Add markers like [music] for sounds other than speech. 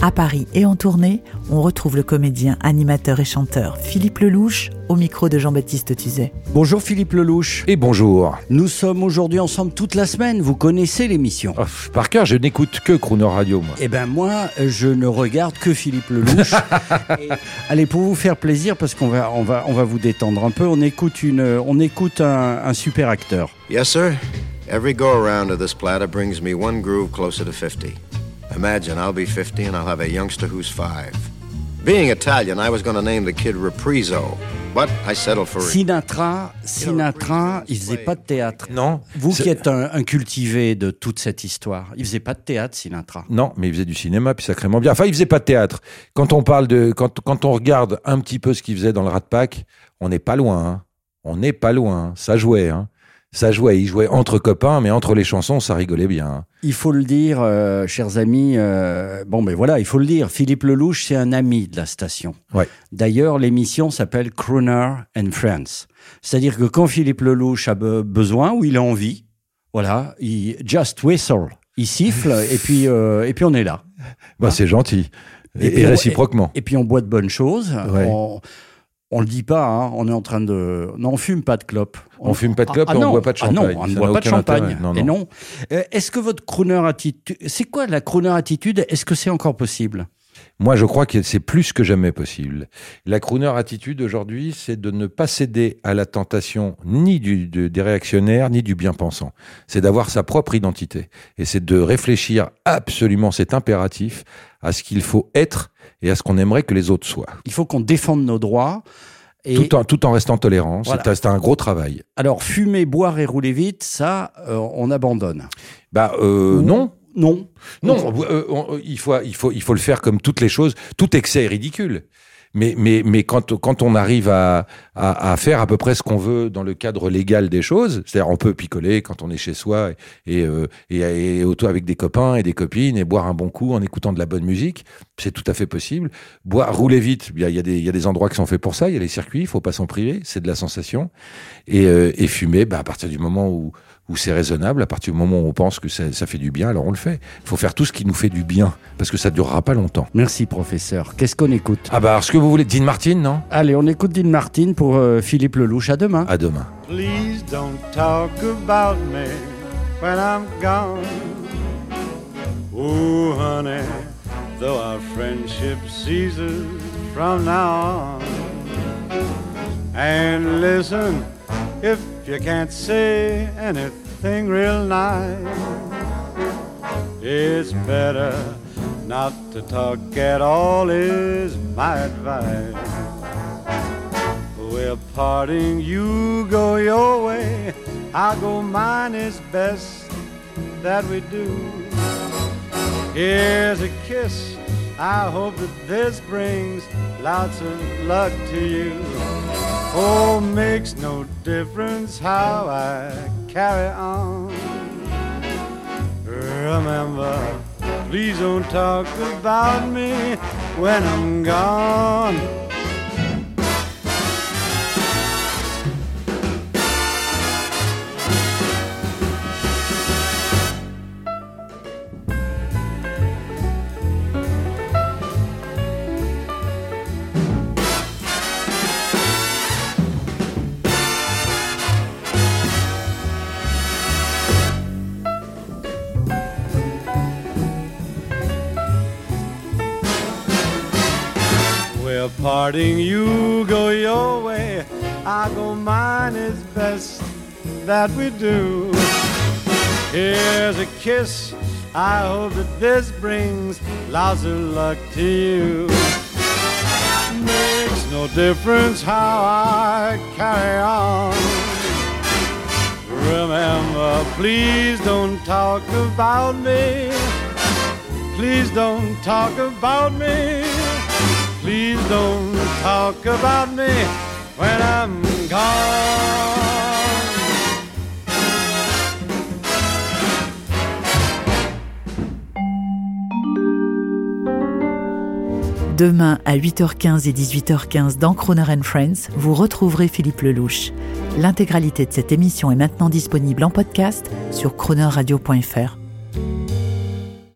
à Paris et en tournée, on retrouve le comédien, animateur et chanteur Philippe Lelouch au micro de Jean-Baptiste Tuzet. Bonjour Philippe Lelouch. Et bonjour. Nous sommes aujourd'hui ensemble toute la semaine. Vous connaissez l'émission. Oh, par cœur, je n'écoute que Crooner Radio, moi. Eh ben moi, je ne regarde que Philippe Lelouch. [laughs] Et, allez, pour vous faire plaisir, parce qu'on va, on va, on va vous détendre un peu, on écoute, une, on écoute un, un super acteur. Yes, sir. Every go around of this platter brings me one groove closer to 50. Imagine I'll be 50 and I'll have a youngster who's five. Being Italian, I was going to name the kid Repriso, but I settled for. Sinatra, Sinatra, il faisait pas de théâtre. Non. Vous qui êtes un, un cultivé de toute cette histoire, il faisait pas de théâtre, Sinatra. Non, mais il faisait du cinéma, puis sacrément bien. Enfin, il faisait pas de théâtre. Quand on parle de, quand, quand on regarde un petit peu ce qu'il faisait dans le Rat Pack, on n'est pas loin. hein. On n'est pas loin. Ça jouait. Hein. Ça jouait. Il jouait entre copains, mais entre les chansons, ça rigolait bien. hein. Il faut le dire, euh, chers amis. euh, bon, ben voilà, il faut le dire. Philippe Lelouch, c'est un ami de la station. Ouais. D'ailleurs, l'émission s'appelle Crooner and Friends. C'est-à-dire que quand Philippe Lelouch a be- besoin ou il a envie, voilà, il just whistle, il siffle et puis euh, et puis on est là. Bah, c'est gentil. Et Et, puis et réciproquement. Et puis on boit de bonnes choses. Ouais. On, on le dit pas, hein, on est en train de. Non, on fume pas de clope. On fume pas de clope et on non. boit pas de Ah non, champagne. on ne boit pas de champagne. Non, Et non. non. Euh, Est-ce que votre crooner attitude. C'est quoi la crooner attitude? Est-ce que c'est encore possible? Moi, je crois que c'est plus que jamais possible. La crooner attitude aujourd'hui, c'est de ne pas céder à la tentation ni du, de- des réactionnaires, ni du bien-pensant. C'est d'avoir sa propre identité. Et c'est de réfléchir absolument, c'est impératif, à ce qu'il faut être et à ce qu'on aimerait que les autres soient. Il faut qu'on défende nos droits. Et Tout en, tout en restant tolérant. C'est Voilà. un- C'est un gros travail. alors, fumer, boire et rouler vite, ça, euh, on abandonne. Bah, euh, non. Non. Non, euh, on- il, faut, il, faut, il faut le faire comme toutes les choses. Tout excès est ridicule. Mais, mais, mais quand, quand on arrive à, à, faire à peu près ce qu'on veut dans le cadre légal des choses, c'est-à-dire on peut picoler quand on est chez soi et, et, euh, et, et avec des copains et des copines et boire un bon coup en écoutant de la bonne musique, c'est tout à fait possible. Boire, rouler vite, il y a, des- y a des endroits qui sont faits pour ça, il y a les circuits, il faut pas s'en priver, c'est de la sensation. Et, euh, et fumer, bah, à partir du moment où, où c'est raisonnable, à partir du moment où on pense que ça, ça fait du bien, alors on le fait. Il faut faire tout ce qui nous fait du bien, parce que ça durera pas longtemps. Merci, professeur. Qu'est-ce qu'on écoute? Ah bah, alors, ce que vous voulez, Dean Martin, non? Allez, on écoute Dean Martin pour euh, Philippe Lelouch. À demain. À demain. Please don't talk about me when I'm gone. Oh, honey, though our friendship ceases from now on. And listen, if you can't say anything real nice, it's better not to talk at all, is my advice. We're parting, you go your way, I go mine, it's best that we do. Here's a kiss, I hope that this brings lots of luck to you. Oh, makes no difference how I carry on. Remember, please don't talk about me when I'm gone. Parting, you go your way, I go mine, it's best that we do. Here's a kiss, I hope that this brings lots of luck to you. Makes no difference how I carry on. Remember, please don't talk about me. Please don't talk about me Please don't talk about me when I'm gone. Demain à 8h15 et 18h15 dans Croner and Friends, vous retrouverez Philippe Lelouch. L'intégralité de cette émission est maintenant disponible en podcast sur cronerradio.fr.